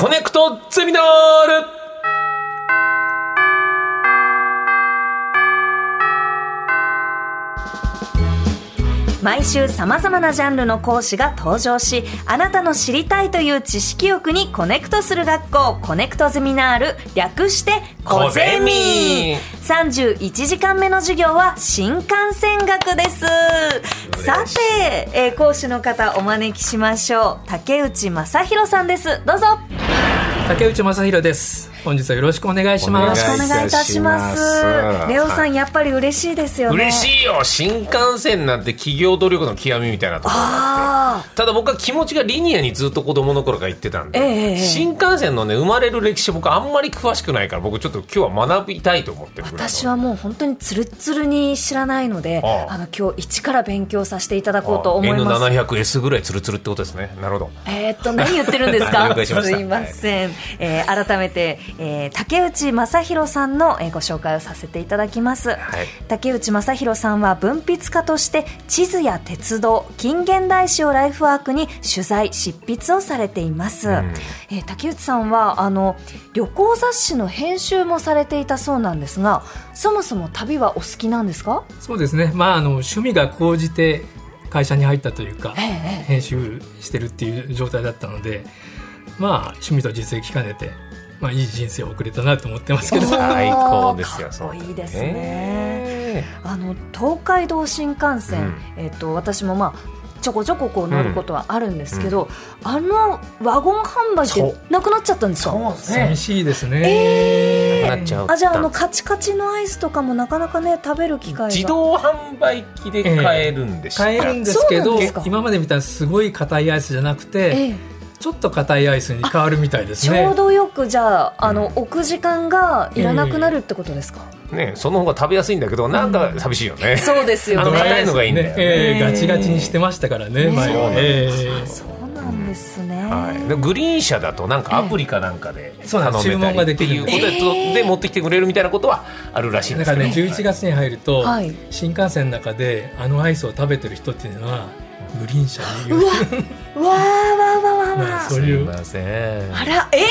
コネクトゼミナール。毎週さまざまなジャンルの講師が登場しあなたの知りたいという知識欲にコネクトする学校コネクトゼミナール略してコゼミ。31時間目の授業は新幹線学です。さて、えー講師の方お招きしましょう。竹内正浩さんです。どうぞ竹内正弘です。本日はよろしくお願いしよろします。くお願いいたします。お願いいたします。レオさんやっぱり嬉しいですよね。嬉しいよ。新幹線なんて企業努力の極みみたいなところ。があってあただ僕は気持ちがリニアにずっと子供の頃から言ってたんで、ええええ新幹線のね生まれる歴史僕あんまり詳しくないから僕ちょっと今日は学びたいと思って私はもう本当につるっつるに知らないのであの今日一から勉強させていただこうと思います。N700S ぐらいツルツルってことですね。なるほど。えーっと何言ってるんですか？すいません、えー改めて、えー竹内正弘さんの、えーご紹介をさせていただきます、はい。竹内正弘さんは文筆家として地図や鉄道近現代史をライフワークに取材執筆をされています、ん。えー竹内さんはあの旅行雑誌の編集もされていたそうなんですがそもそも旅はお好きなんですか？そうですね。まああの趣味が高じて会社に入ったというか、ええ編集してるっていう状態だったのでまあ趣味と実益兼ねてまあいい人生を送れたなと思ってますけど。最高ですよかっこいいですね。あの東海道新幹線、うん。えっと私もまあちょこちょここう乗ることはあるんですけど、あのワゴン販売ってそう。なくなっちゃったんですか？寂しいですね、えなくなっちゃう。あじゃああのカチカチのアイスとかもなかなかね食べる機会が自動販売機で買えるんでした、買えるんですけど今まで見たらすごい硬いアイスじゃなくて、ええちょっと硬いアイスに変わるみたいですちねょうどよくじゃああの、置く時間がいらなくなるってことですか、ねその方が食べやすいんだけどなんか寂しいよね、そうですよあの硬ねいのがいいんだよね。ええガチガチにしてましたからね、ね。前は、ええ。そうなんですね、はい、でグリーン車だとなんかアプリかなんかでそうなんです。頼めたりっていうことで,、持ってきてくれるみたいなことはあるらしいんですけど。だからね11月に入ると、はい。新幹線の中であのアイスを食べてる人っていうのはグリーン車にい。うわーわーわーわーわまあーそういう。すいません。あらえ？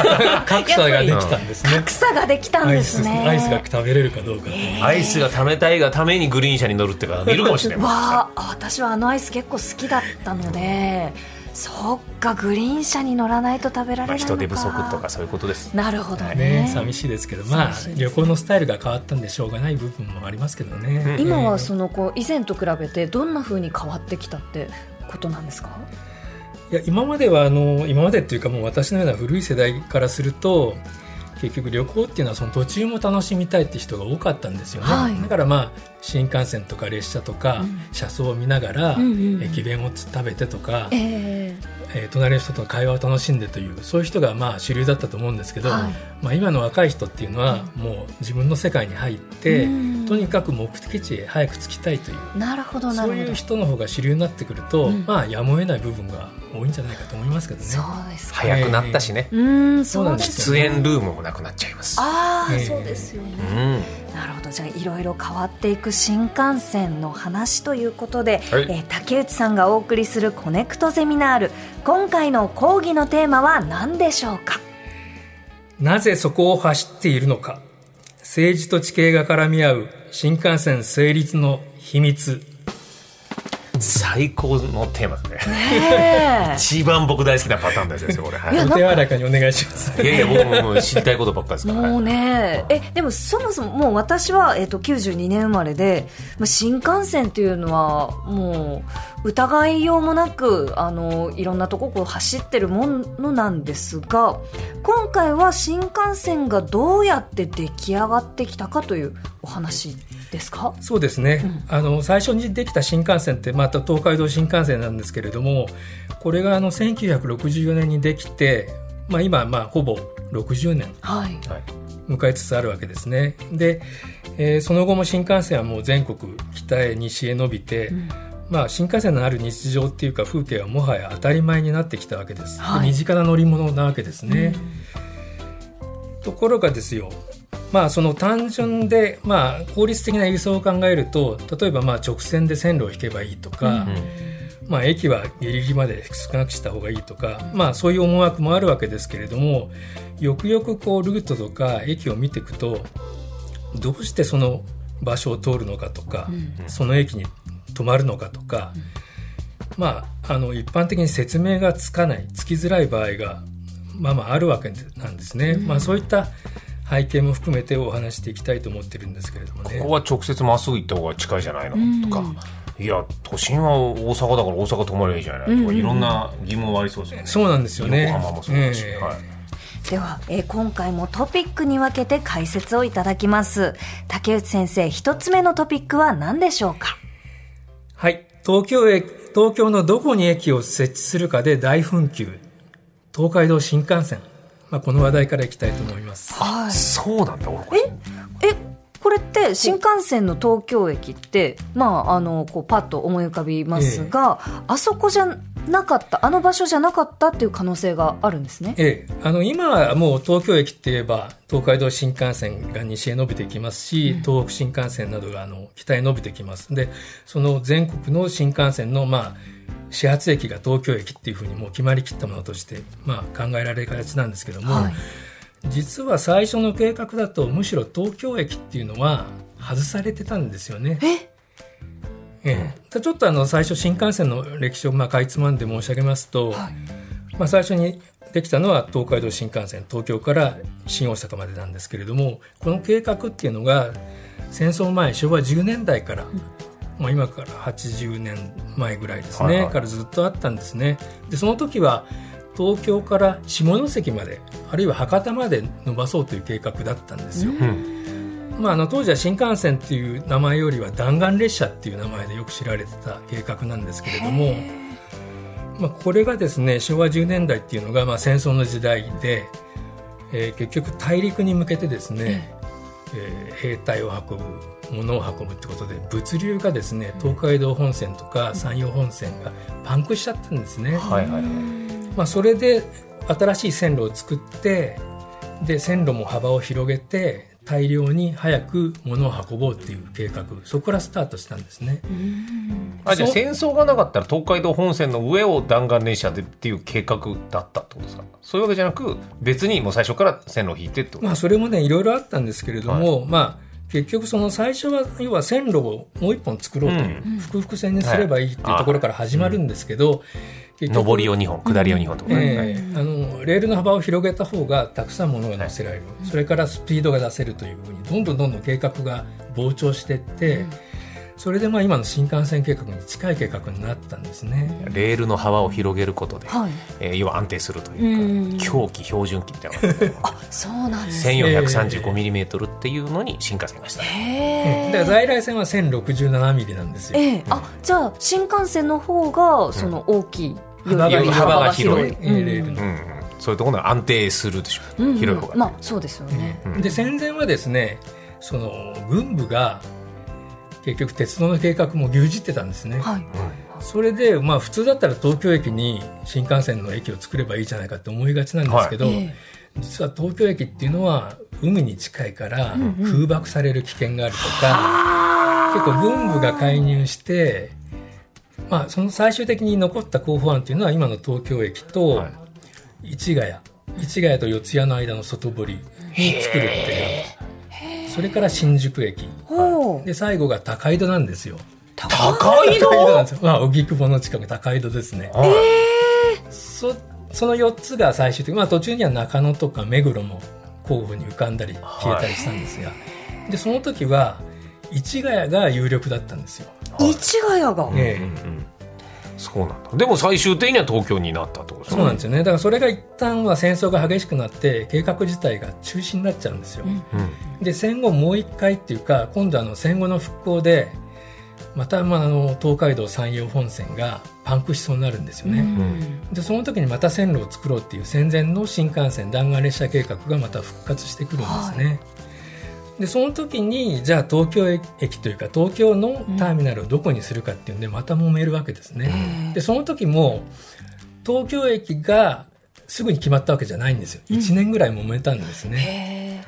格差ができたんですね。格差ができたんアイスですね。アイスが食べれるかどうか、アイスが食べたいがためにグリーン車に乗るって方もいるかもしれない。わあ私はあのアイス結構好きだったのでそっかグリーン車に乗らないと食べられまあ、ないのか。人手不足とかそういうことです。なるほどね。ね寂しいですけどまあ寂しいです。旅行のスタイルが変わったんでしょうがない部分もありますけどね、今はそのこう以前と比べてどんな風に変わってきたってことなんですか？いや今まではあの今までっていうかもう私のような古い世代からすると結局旅行っていうのはその途中も楽しみたいって人が多かったんですよね、はい。だからまあ新幹線とか列車とかうん。車窓を見ながら駅弁を食べてとか、えええー隣の人との会話を楽しんでというそういう人がまあ主流だったと思うんですけど、はい。まあ、今の若い人っていうのはもう自分の世界に入って、うん。とにかく目的地へ早く着きたいというなるほどなそうるほど。いう人の方が主流になってくると、うん。まあやむを得ない部分が多いんじゃないかと思いますけどね。そうですか。早くなったしね、うーんそうですそう出演ルームもなくなっちゃいます。ああ、ええ。そうですよね。うんなるほど。じゃあいろいろ変わっていく新幹線の話ということで、はい。えー竹内さんがお送りするコネクトゼミナール。今回の講義のテーマは何でしょうか？なぜそこを走っているのか。政治と地形が絡み合う新幹線成立の秘密最高のテーマですね。一番僕大好きなパターンですよこれ、はいいやお手柔らかにお願いします。いやいや僕ももう知りたいことばっかりですから、もうはいね、えでもそもそももう私は、えっと92年生まれで、まあ、新幹線っていうのはもう疑いようもなくあのいろんなとここう走ってるものなんですが今回は新幹線がどうやって出来上がってきたかというお話ですか？そうですね、あの最初にできた新幹線ってまた東海道新幹線なんですけれどもこれがあの1964年にできて、まあ、今まあほぼ60年はい。はい迎えつつあるわけですね。で、えーその後も新幹線はもう全国北へ西へ伸びて、まあ、新幹線のある日常っていうか風景はもはや当たり前になってきたわけです、ではい。身近な乗り物なわけですね、ところがですよまあその単純でまあ効率的な輸送を考えると例えばまあ直線で線路を引けばいいとか、まあ、駅はギリギリまで少なくした方がいいとか、まあ、そういう思惑もあるわけですけれどもよくよくこうルートとか駅を見ていくとどうしてその場所を通るのかとか、その駅に止まるのかとか、まあ、あの一般的に説明がつかないつきづらい場合がまあまああるわけなんですね。まあ、そういった背景も含めてお話していきたいと思ってるんですけれどもね。ここは直接まっすぐ行った方が近いじゃないの？とか、いや都心は大阪だから大阪泊まればいいじゃないとか、いろんな疑問はありそうですよね。そうなんですよね。横浜もそうだし、えーはい。では、えー今回もトピックに分けて解説をいただきます竹内先生一つ目のトピックは何でしょうか？はい。東京駅、東京のどこに駅を設置するかで大紛糾。東海道新幹線。まあ、この話題からいきたいと思います。はいそうなんだ俺これ。えこれって新幹線の東京駅ってまああのこうパッと思い浮かびますが、あそこじゃなかったあの場所じゃなかったっていう可能性があるんですね。ええ、あの今はもう東京駅って言えば東海道新幹線が西へ伸びてきますし、東北新幹線などがあの北へ伸びてきます。でその全国の新幹線のまあ始発駅が東京駅っていうふうにもう決まりきったものとして、まあ、考えられがちなんですけども、はい実は最初の計画だとむしろ東京駅っていうのは外されてたんですよね。え？ええ、ちょっとあの最初新幹線の歴史をまあかいつまんで申し上げますと、まあ、最初にできたのは東海道新幹線東京から新大阪までなんですけれどもこの計画っていうのが戦争前昭和10年代から、まあ、今から80年前ぐらいですね、はいはい。からずっとあったんですね。でその時は東京から下関まであるいは博多まで伸ばそうという計画だったんですよ。うんまあ、あの当時は新幹線っていう名前よりは弾丸列車っていう名前でよく知られてた計画なんですけれども、まあ、これがですね昭和10年代っていうのがまあ戦争の時代で、えー結局大陸に向けてですね、えー兵隊を運ぶ物を運ぶってことで物流がですね東海道本線とか山陽本線がパンクしちゃったんですね。はいはいはいまあ、それで新しい線路を作ってで線路も幅を広げて大量に早く物を運ぼうっていう計画。そこからスタートしたんですね。あじゃあ戦争がなかったら東海道本線の上を弾丸列車でっていう計画だったってことですか？そういうわけじゃなく別にもう最初から線路を引いてってまあ、それもねいろいろあったんですけれども、まあ結局その最初は要は線路をもう一本作ろうという、複々線にすればいいっていうところから始まるんですけど、結局上りを2本下りを2本とかね、はい。ええあのレールの幅を広げた方がたくさんものが乗せられる、それからスピードが出せるというふうにどんどんどんどん計画が膨張していって、それでまあ今の新幹線計画に近い計画になったんですね。レールの幅を広げることで、はい。えー要は安定するといううん。か狂気標準機みたいなのがあそうなんですね。1435mm っていうのに進化しました、へだから在来線は1067ミリなんですよ。ええ。あじゃあ新幹線の方がその大きいより幅が広い。ええレールの。うん。うんそういうところが安定するでしょ。う、うん。うん広い方が、まあそうですよね、うん。で戦前はですねその軍部が結局鉄道の計画も牛耳ってたんですね。はい。それで、まあ、普通だったら東京駅に新幹線の駅を作ればいいじゃないかって思いがちなんですけど、はい。え実は東京駅っていうのは海に近いから空爆される危険があるとか、結構軍部が介入して、まあ、その最終的に残った候補案っていうのは今の東京駅とはい。市ヶ谷。市ヶ谷と四谷の間の外堀に作るっていうそれから新宿駅。ほう。で最後が高井戸なんですよ。高井戸？なんですよ。まあ、荻窪の近く高井戸ですね。はいそその4つが最終的に、まあ、途中には中野とか目黒も候補に浮かんだり消えたりしたんですが、でその時は市ヶ谷が有力だったんですよ。市ヶ谷が、ええ。うんうんそうなんだ。でも最終的には東京になったってことですそうなんですよね。だからそれが一旦は戦争が激しくなって計画自体が中止になっちゃうんですよ。うん。うん。で戦後もう一回っていうか今度あの戦後の復興でまたまああの東海道山陽本線がパンクしそうになるんですよね。うん。でその時にまた線路を作ろうっていう戦前の新幹線弾丸列車計画がまた復活してくるんですね。でその時にじゃあ東京駅というか東京のターミナルをどこにするかっていうんでまた揉めるわけですね。でその時も東京駅がすぐに決まったわけじゃないんですよ。1年ぐらい揉めたんですね。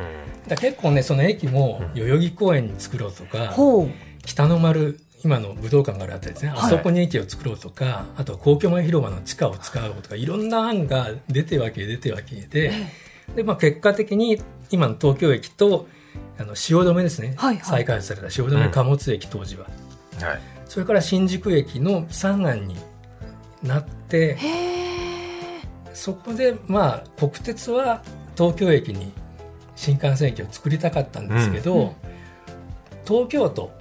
だ結構ねその駅も代々木公園に作ろうとか北の丸今の武道館があるあたりですね、はい。あそこに駅を作ろうとかあと皇居前広場の地下を使おうとかいろんな案が出てわけ出てわけでで、まあ、結果的に今の東京駅とあの汐留ですね、はいはい。再開発された汐留貨物駅当時は、はい。それから新宿駅の3案になってへえそこでまあ国鉄は東京駅に新幹線駅を作りたかったんですけど、うん。うん東京都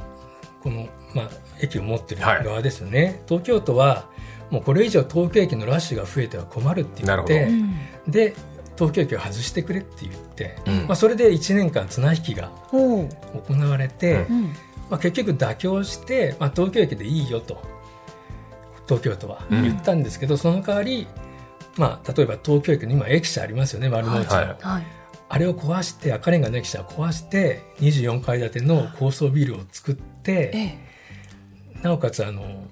この、まあ、駅を持ってる側ですよね、東京都はもうこれ以上東京駅のラッシュが増えては困るって言っなてるうんで東京駅を外してくれって言って、うん。まあ、それで1年間綱引きが行われて、うん。うん。まあ、結局妥協して、まあ、東京駅でいいよと東京都はうん。言ったんですけど、その代わり、まあ、例えば東京駅に今駅舎ありますよね丸の内の、はいはい。はい。あれを壊して赤レンガの駅舎を壊して24階建ての高層ビルを作ってええ。なおかつあの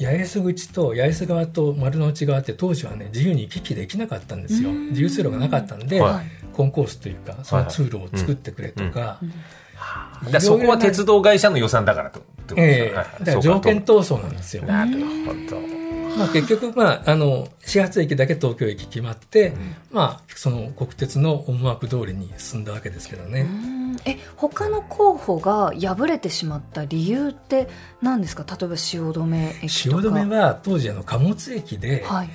八重洲口と八重洲側と丸の内側って当時はね自由に行き来できなかったんですよ。うん。自由通路がなかったんで、はい。コンコースというかその通路を作ってくれとか、そこは鉄道会社の予算だからと。ってことですええ。かはい。だから条件闘争なんですよ。なるほどまあ、結局、まあ、あの始発駅だけ東京駅決まって、まあ、その国鉄の思惑通りに進んだわけですけどね。うん。え他の候補が敗れてしまった理由って何ですか？例えば汐留駅とか。汐留は当時あの貨物駅で,、はい。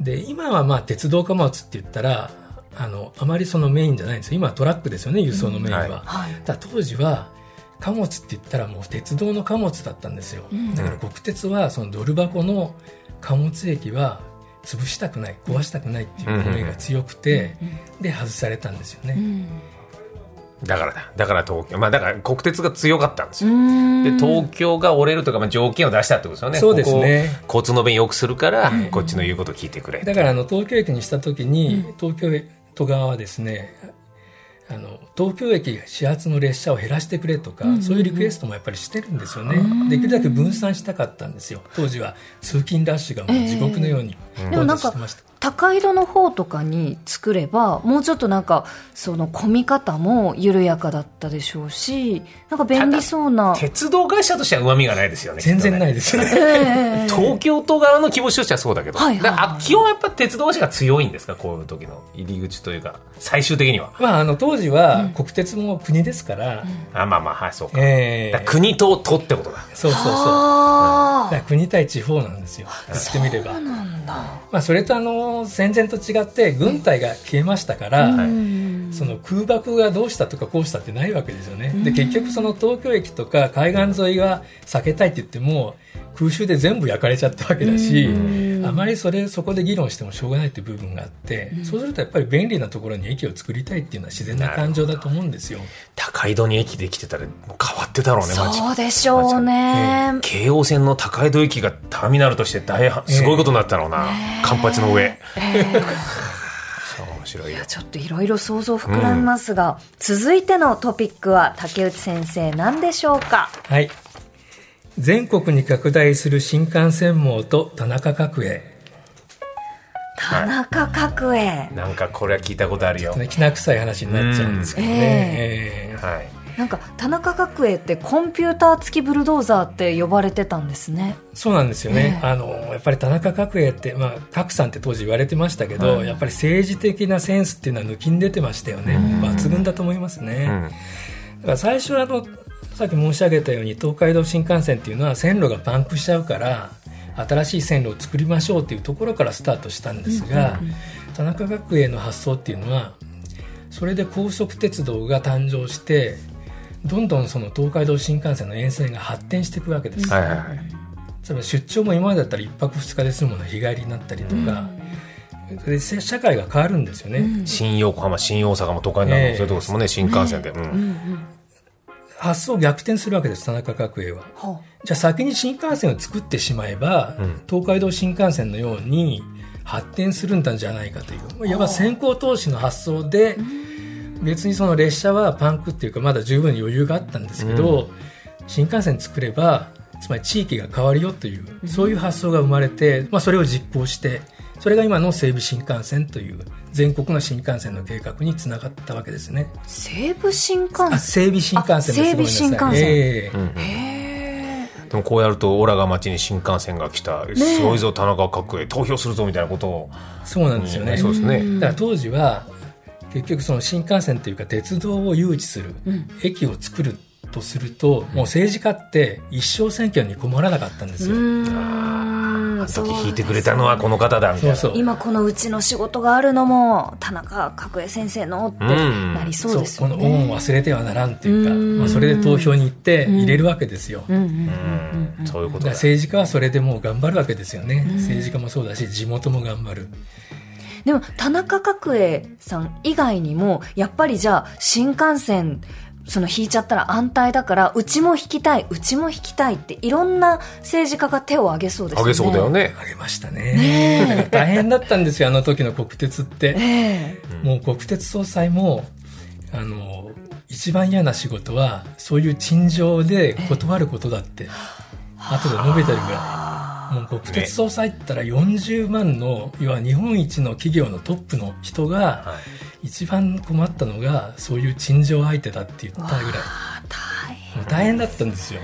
で今はまあ鉄道貨物って言ったらあのあまりそのメインじゃないんですよ。今はトラックですよね輸送のメインは。うん。ははい。ただ当時は貨物って言ったらもう鉄道の貨物だったんですよ、うん。だから国鉄はそのドル箱の貨物駅は潰したくない壊したくないっていう思いが強くて、で外されたんですよね、うん。だからだ。だから東京。まあだから国鉄が強かったんですよ。うん。で東京が折れるとか、まあ、条件を出したってことですよね。そうですね。ここ交通の便良くするから、こっちの言うことを聞いてくれだからあの東京駅にした時に、東京都側はですねあの東京駅始発の列車を減らしてくれとか、そういうリクエストもやっぱりしてるんですよね、できるだけ分散したかったんですよ。当時は通勤ラッシュがもう地獄のようにでもなんかしてました、高井戸の方とかに作ればもうちょっとなんかその混み方も緩やかだったでしょうしなんか便利そうな。鉄道会社としては上見がないですよね全然ないいですね。ええ。東京都側の気持ちとしてはそうだけど、はいはいは基本やっぱ鉄道会社が強いんですか？こういう時の入り口というか最終的には、まあ、あの当時は国鉄も国ですから、あまあまあはいそうか,、ええ。国と都ってことだ。そうそうそう。あだから国対地方なんですよ。言ってみれば。あなんだ。まあ、それとあの戦前と違って軍隊が消えましたから、うん。その空爆がどうしたとかこうしたってないわけですよね。で結局その東京駅とか海岸沿いは避けたいって言っても空襲で全部焼かれちゃったわけだし、あまりそれそこで議論してもしょうがないっていう部分があって、そうするとやっぱり便利なところに駅を作りたいっていうのは自然な感情だと思うんですよ。高井戸に駅できてたらもう変わってたろうね街そうでしょうね、京王線の高井戸駅がターミナルとして大はすごいことになったろうな、カンパチの上、そう面白いよ。ちょっといろいろ想像膨らみますが、続いてのトピックは竹内先生何でしょうか？はい。全国に拡大する新幹線網と田中角栄。田中角栄、なんかこれは聞いたことあるよ、ね、きな臭い話になっちゃうんですけどね。うん。ええ。はい、なんか田中角栄ってコンピューター付きブルドーザーって呼ばれてたんですね。そうなんですよね、ええ。あのやっぱり田中角栄って、まあ、角さんって当時言われてましたけど、やっぱり政治的なセンスっていうのは抜きん出てましたよね、抜群だと思いますね、うん。だから最初はあのさっき申し上げたように東海道新幹線っていうのは線路がパンクしちゃうから新しい線路を作りましょうっていうところからスタートしたんですが、田中角栄の発想っていうのはそれで高速鉄道が誕生してどんどんその東海道新幹線の沿線が発展していくわけです、はいはいはい。例えば出張も今までだったら1泊2日で済むものが日帰りになったりとか、でせ社会が変わるんですよね、新横浜新大阪も都会になるの、ええ。そういうとこですもんね新幹線で、うん発想を逆転するわけです田中角栄は。はじゃあ先に新幹線を作ってしまえば、うん。東海道新幹線のように発展するんじゃないかという。いわば先行投資の発想で別にその列車はパンクっていうかまだ十分に余裕があったんですけど、新幹線作ればつまり地域が変わるよというそういう発想が生まれて、まあ、それを実行してそれが今の西武新幹線という全国の新幹線の計画につながったわけですね。西武新幹あ線西武新幹線です。あ西武新幹線。ええ。うんへでもこうやるとオラが町に新幹線が来た、すごいぞ田中角栄投票するぞみたいなことを。そうなんですよね、そうですね。だから当時は結局その新幹線というか鉄道を誘致する、駅を作るとするともう政治家って一生選挙に困らなかったんですよ。あの時引いてくれたのはこの方だみたいな。今このうちの仕事があるのも田中角栄先生のってなりそうですよね。この恩を忘れてはならんっていうか、うん。まあ、それで投票に行って入れるわけですよ。うんうんうんそういうことだ。政治家はそれでもう頑張るわけですよね、政治家もそうだし地元も頑張る。でも田中角栄さん以外にもやっぱりじゃあ新幹線その引いちゃったら安泰だからうちも引きたいうちも引きたいっていろんな政治家が手を挙げそうですよね。あげそうだよ。ね。あげましたね。だから大変だったんですよあの時の国鉄って。え。えもう国鉄総裁もあの一番嫌な仕事はそういう陳情で断ることだって。後で述べてるぐらい。もう国鉄総裁って言ったら40万の要は日本一の企業のトップの人がはい一番困ったのがそういう陳情相手だって言ったぐらい。あ大変だったんですよ。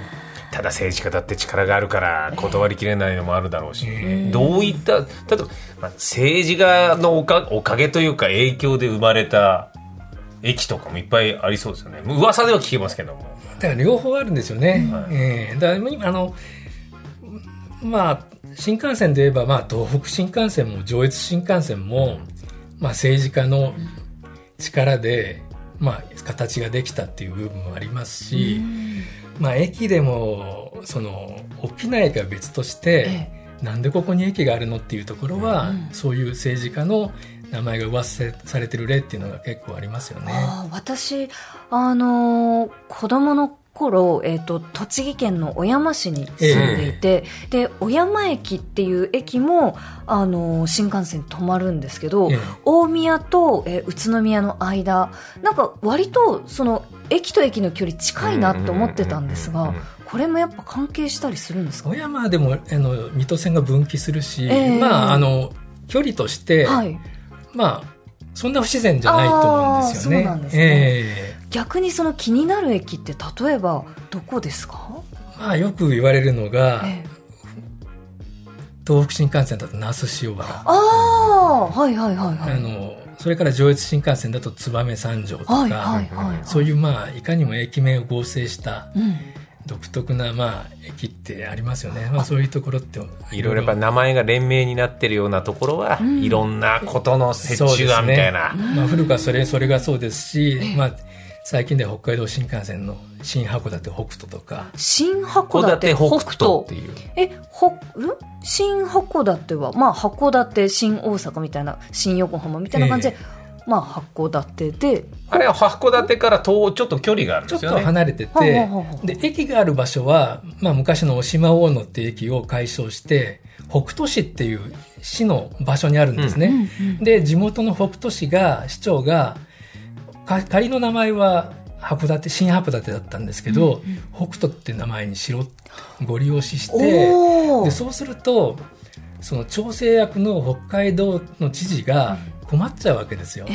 ただ政治家だって力があるから断りきれないのもあるだろうし、えどういった例えば、まあ、政治家のおかおかげというか影響で生まれた駅とかもいっぱいありそうですよね。噂では聞けますけども。だから両方あるんですよね。はい。ええ。だから今あのまあ新幹線で言えば、まあ、東北新幹線も上越新幹線も、まあ、政治家の力で、まあ、形ができたっていう部分もありますし、まあ、駅でもその大きな駅は別として、なんでここに駅があるのっていうところは、そういう政治家の名前が噂されてる例っていうのが結構ありますよね。ああ私、あのー子供の頃、えっ、と、栃木県の小山市に住んでいて、で、小山駅っていう駅も、あのー新幹線止まるんですけど、ええ。大宮と、えー宇都宮の間、なんか割と、その、駅と駅の距離近いなと思ってたんですがこれもやっぱ関係したりするんですか？小山でもあの水戸線が分岐するし、ええ。まああの距離として、はい。まあそんな不自然じゃないと思うんですよね。そうなんですね。え逆にその気になる駅って例えばどこですか？えまあよく言われるのが、ええ。東北新幹線だと那須塩原、ああはいはいはいはい。あのそれから上越新幹線だと燕三条とか、はいはいはい。そういうまあいかにも駅名を合成したうん。独特なまあ駅ってありますよね。まあそういうところっていろいろ。やっぱ名前が連名になってるようなところは、いろんなことの折衷案みたいな、まあ、古くはそれそれがそうですし、まあ、最近では北海道新幹線の新函館北斗とか。新函函館館北北斗斗っていう。え、ほ、ん？新函館は、まあ、函館、新大阪みたいな、新横浜みたいな感じで、まあ、函館で、あれは函館から遠ちょっと距離があるんちょっですよね。と離れてて。で駅がある場所は、まあ、昔の渡島大野って駅を改称して北斗市っていう市の場所にあるんですね。で地元の北斗市が市長がか仮の名前は函館新函館だったんですけど、北斗って名前にしろご利用ししてでそうするとその調整役の北海道の知事が困っちゃうわけですよ。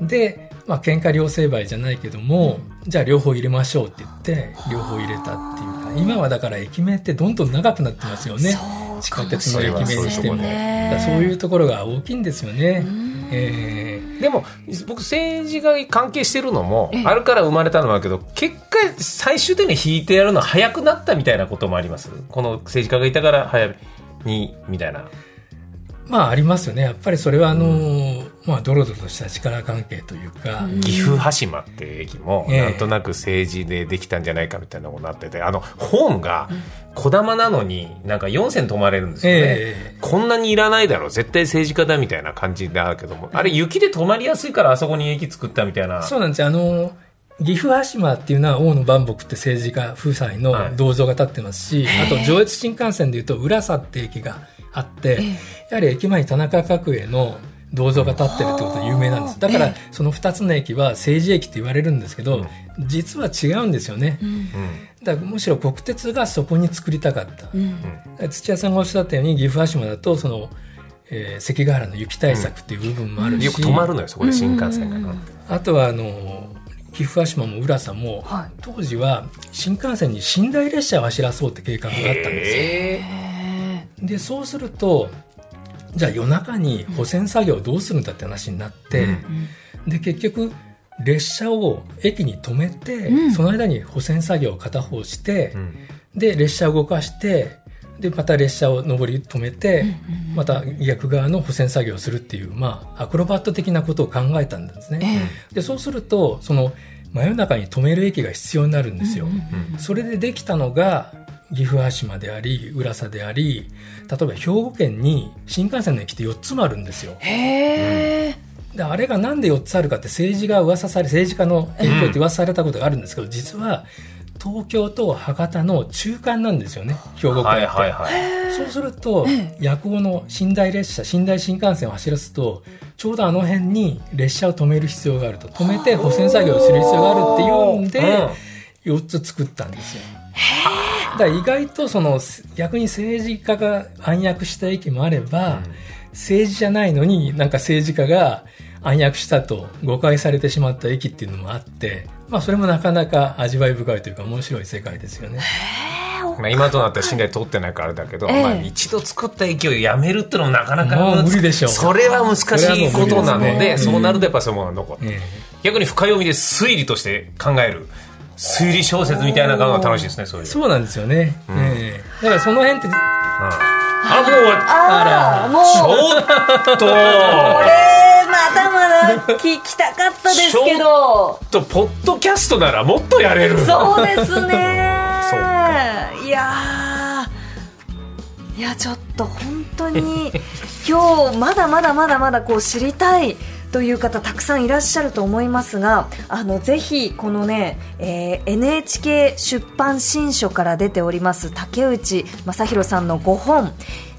で、まあ喧嘩両成敗じゃないけども、じゃあ両方入れましょうって言って両方入れたっていうか今はだから駅名ってどんどん長くなってますよね。そう地下鉄の駅名にしても、ね。だからそういうところが大きいんですよね。えーでも僕政治が関係してるのもええ。あるから生まれたのもあるけど結果最終的に引いてやるの早くなったみたいなこともあります？この政治家がいたから早にみたいな。まあありますよね。やっぱりそれはあのーまあドロドロとした力関係というか、岐阜羽島っていう駅もええ。なんとなく政治でできたんじゃないかみたいなことになっててあのホームが小玉なのになんか4線止まれるんですよね、えこんなにいらないだろう。絶対政治家だみたいな感じだけどもあれ雪で止まりやすいからあそこに駅作ったみたいな。そうなんですよ。あの岐阜羽島っていうのは大野万木って政治家夫妻の銅像が立ってますし、あと上越新幹線でいうと浦佐って駅があって、やはり駅前に田中角栄の銅像が立ってるってことで有名なんですだからその2つの駅は政治駅って言われるんですけど、実は違うんですよね、だからむしろ国鉄がそこに作りたかった、土屋さんがおっしゃったように岐阜羽島だとその、えー関ヶ原の雪対策っていう部分もあるし、よく止まるのよそこで新幹線が、あとはあの岐阜羽島も浦佐も、はい。当時は新幹線に寝台列車を走らそうって計画があったんですよ。へでそうするとじゃあ夜中に保線作業どうするんだって話になって、で結局列車を駅に止めて、うん。その間に保線作業を片方して、ーうん。で列車を動かしてでまた列車を上り止めて、また逆側の保線作業をするっていう、まあ、アクロバット的なことを考えたんですね。でそうするとその真夜中に止める駅が必要になるんですよ。それでできたのが岐阜羽島であり浦佐であり例えば兵庫県に新幹線の駅って4つもあるんですよ。へえであれがなんで4つあるかって政治が噂され政治家の影響って噂されたことがあるんですけど、実は東京と博多の中間なんですよね兵庫県って。はいはいはいそうすると、夜行の寝台列車、寝台新幹線を走らすと、ちょうどあの辺に列車を止める必要があると。止めて保線作業をする必要があるっていうんで、4つ作ったんですよ。だから意外とその、逆に政治家が暗躍した駅もあれば、政治じゃないのになんか政治家が暗躍したと誤解されてしまった駅っていうのもあって、まあそれもなかなか味わい深いというか面白い世界ですよね。まあ、今となっては信頼通ってないからあれだけど、ええ。まあ、一度作った駅をやめるってのもなかなか無理でしょう。それは難しいことなのでね。そうなるとやっぱそういうものが残る、え逆に深読みで推理として考える推理小説みたいなのが楽しいですねそういう。えそうなんですよね。ええ。だからその辺って、あもうああもう。ちょっと。これまだまだ聞きたかったですけど。とポッドキャストならもっとやれる。そうですね。そうか。いやー。いやちょっと本当に今日まだまだまだまだこう知りたいという方たくさんいらっしゃると思いますがあのぜひこのね、えー NHK 出版新書から出ております竹内正弘さんの5本。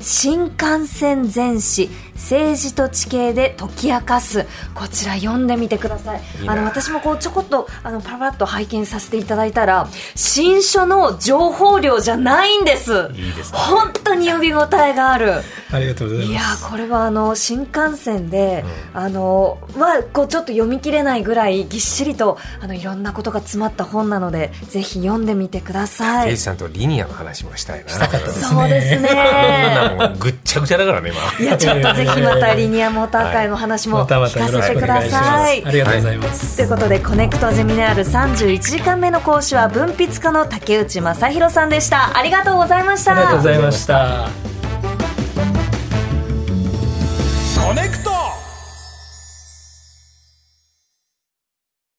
新幹線全史政治と地形で解き明かす。こちら読んでみてください。あの私もこうちょこっとあのパラパラっと拝見させていただいたら新書の情報量じゃないんです。いいですね。本当に読み応えがある。ありがとうございいやます。ーこれはあの新幹線で、あのはこうちょっと読み切れないぐらいぎっしりとあのいろんなことが詰まった本なのでぜひ読んでみてください。さんとリニアの話もしたいな。そうですね もんぐっちゃぐちゃだからね今。いやちょっとぜひまたリニアモーター界の話も聞かせてくだ。さい。ありがとうござい。ます。とい。うことでコネクトゼミナール31時間目の講師は文筆家の竹内正弘さんでしたありがとうござい。ましたありがとうござい。ました。